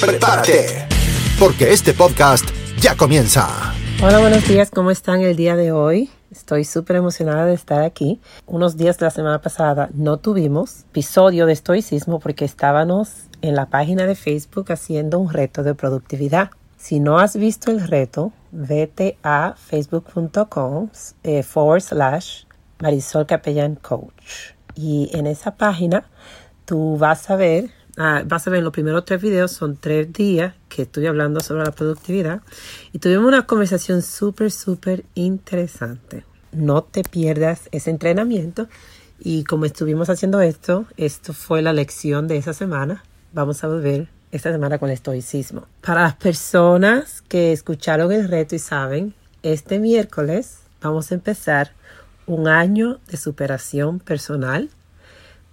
Prepárate, porque este podcast ya comienza. Hola, buenos días, ¿cómo están el día de hoy? Estoy súper emocionada de estar aquí. Unos días la semana pasada no tuvimos episodio de estoicismo porque estábamos en la página de Facebook haciendo un reto de productividad. Si no has visto el reto, vete a facebook.com eh, forward slash Marisol Capellán Coach. Y en esa página tú vas a ver Ah, vas a ver los primeros tres videos, son tres días que estoy hablando sobre la productividad y tuvimos una conversación súper, súper interesante. No te pierdas ese entrenamiento y como estuvimos haciendo esto, esto fue la lección de esa semana. Vamos a volver esta semana con el estoicismo. Para las personas que escucharon el reto y saben, este miércoles vamos a empezar un año de superación personal.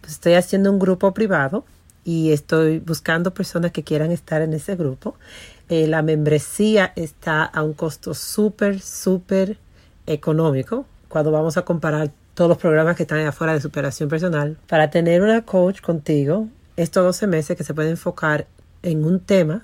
Estoy haciendo un grupo privado y estoy buscando personas que quieran estar en ese grupo. Eh, la membresía está a un costo súper, súper económico cuando vamos a comparar todos los programas que están afuera de superación personal. Para tener una coach contigo, estos 12 meses que se puede enfocar en un tema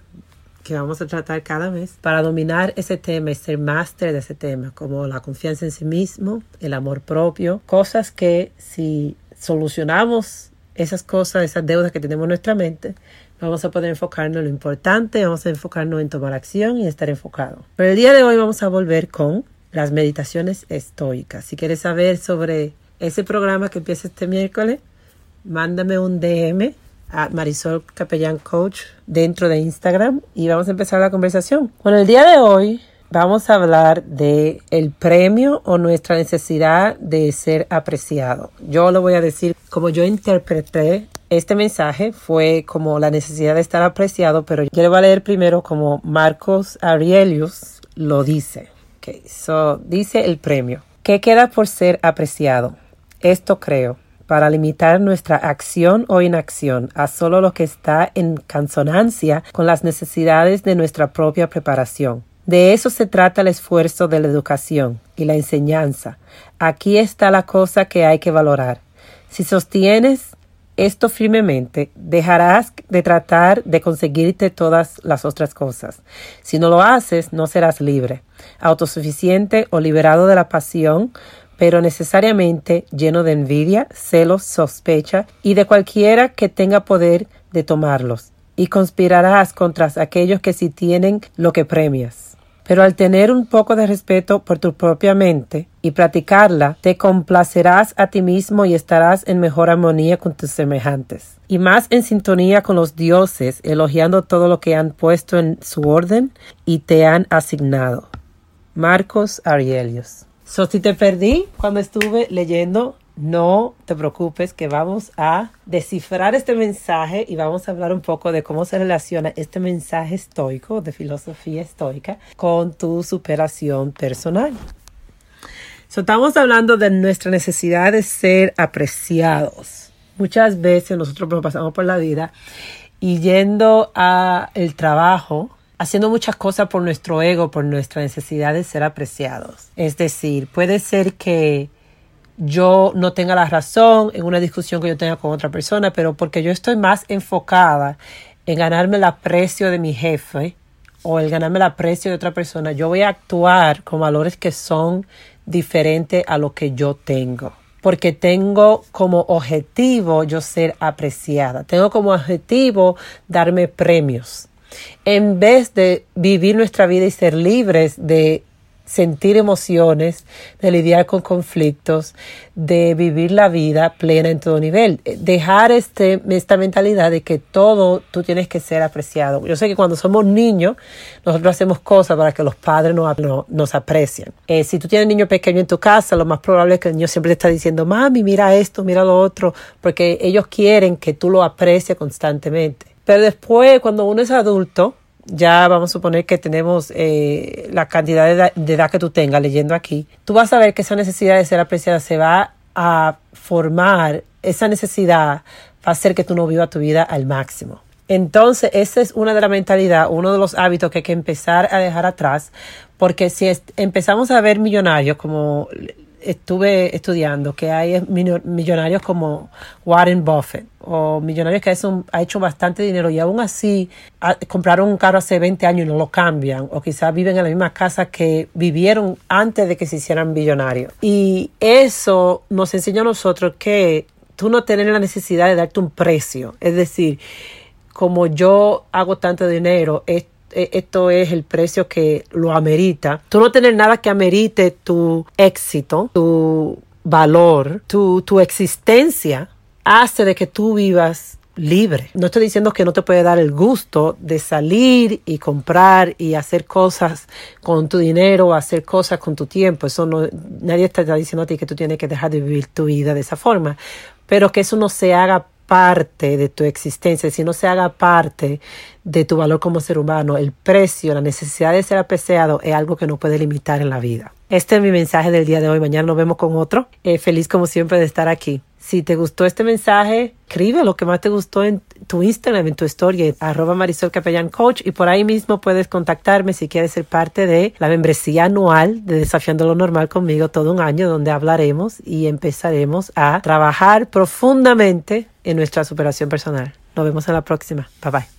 que vamos a tratar cada mes para dominar ese tema y ser máster de ese tema, como la confianza en sí mismo, el amor propio, cosas que si solucionamos esas cosas, esas deudas que tenemos en nuestra mente, vamos a poder enfocarnos en lo importante, vamos a enfocarnos en tomar acción y estar enfocado. Pero el día de hoy vamos a volver con las meditaciones estoicas. Si quieres saber sobre ese programa que empieza este miércoles, mándame un DM a Marisol Capellán Coach dentro de Instagram y vamos a empezar la conversación. Bueno, el día de hoy vamos a hablar de el premio o nuestra necesidad de ser apreciado. Yo lo voy a decir como yo interpreté este mensaje fue como la necesidad de estar apreciado, pero yo le voy a leer primero como Marcos Aurelius lo dice. Okay, so dice el premio. ¿Qué queda por ser apreciado? Esto creo para limitar nuestra acción o inacción a solo lo que está en consonancia con las necesidades de nuestra propia preparación. De eso se trata el esfuerzo de la educación y la enseñanza. Aquí está la cosa que hay que valorar. Si sostienes esto firmemente, dejarás de tratar de conseguirte todas las otras cosas. Si no lo haces, no serás libre, autosuficiente o liberado de la pasión, pero necesariamente lleno de envidia, celos, sospecha y de cualquiera que tenga poder de tomarlos, y conspirarás contra aquellos que sí tienen lo que premias. Pero al tener un poco de respeto por tu propia mente y practicarla, te complacerás a ti mismo y estarás en mejor armonía con tus semejantes. Y más en sintonía con los dioses, elogiando todo lo que han puesto en su orden y te han asignado. Marcos Arielios. So, si te perdí cuando estuve leyendo no te preocupes que vamos a descifrar este mensaje y vamos a hablar un poco de cómo se relaciona este mensaje estoico, de filosofía estoica, con tu superación personal. estamos hablando de nuestra necesidad de ser apreciados. Muchas veces nosotros nos pasamos por la vida y yendo a el trabajo, haciendo muchas cosas por nuestro ego, por nuestra necesidad de ser apreciados. Es decir, puede ser que yo no tenga la razón en una discusión que yo tenga con otra persona, pero porque yo estoy más enfocada en ganarme el aprecio de mi jefe o el ganarme el aprecio de otra persona, yo voy a actuar con valores que son diferentes a lo que yo tengo. Porque tengo como objetivo yo ser apreciada. Tengo como objetivo darme premios. En vez de vivir nuestra vida y ser libres de sentir emociones, de lidiar con conflictos, de vivir la vida plena en todo nivel. Dejar este, esta mentalidad de que todo tú tienes que ser apreciado. Yo sé que cuando somos niños, nosotros hacemos cosas para que los padres nos, nos aprecien. Eh, si tú tienes un niño pequeño en tu casa, lo más probable es que el niño siempre te está diciendo, mami, mira esto, mira lo otro, porque ellos quieren que tú lo aprecies constantemente. Pero después, cuando uno es adulto, ya vamos a suponer que tenemos eh, la cantidad de edad, que tú tengas leyendo aquí, tú vas a ver que esa necesidad de ser apreciada se va a formar, esa necesidad va a hacer que tú no vivas tu vida al máximo. Entonces, esa es una de las mentalidades, uno de los hábitos que hay que empezar a dejar atrás, porque si empezamos a ver millonarios como estuve estudiando que hay millonarios como Warren Buffett o millonarios que ha hecho bastante dinero y aún así compraron un carro hace 20 años y no lo cambian o quizás viven en la misma casa que vivieron antes de que se hicieran millonarios. Y eso nos enseña a nosotros que tú no tienes la necesidad de darte un precio. Es decir, como yo hago tanto dinero, esto es el precio que lo amerita. Tú no tienes nada que amerite tu éxito, tu valor, tu, tu existencia, hace de que tú vivas libre. No estoy diciendo que no te puede dar el gusto de salir y comprar y hacer cosas con tu dinero hacer cosas con tu tiempo. Eso no, nadie está diciendo a ti que tú tienes que dejar de vivir tu vida de esa forma. Pero que eso no se haga parte de tu existencia, si no se haga parte de tu valor como ser humano, el precio, la necesidad de ser apreciado es algo que no puede limitar en la vida. Este es mi mensaje del día de hoy. Mañana nos vemos con otro. Eh, feliz como siempre de estar aquí. Si te gustó este mensaje, escribe lo que más te gustó en tu Instagram, en tu story, arroba Marisol Capellán Coach, y por ahí mismo puedes contactarme si quieres ser parte de la membresía anual de Desafiando lo Normal conmigo todo un año, donde hablaremos y empezaremos a trabajar profundamente en nuestra superación personal. Nos vemos en la próxima. Bye bye.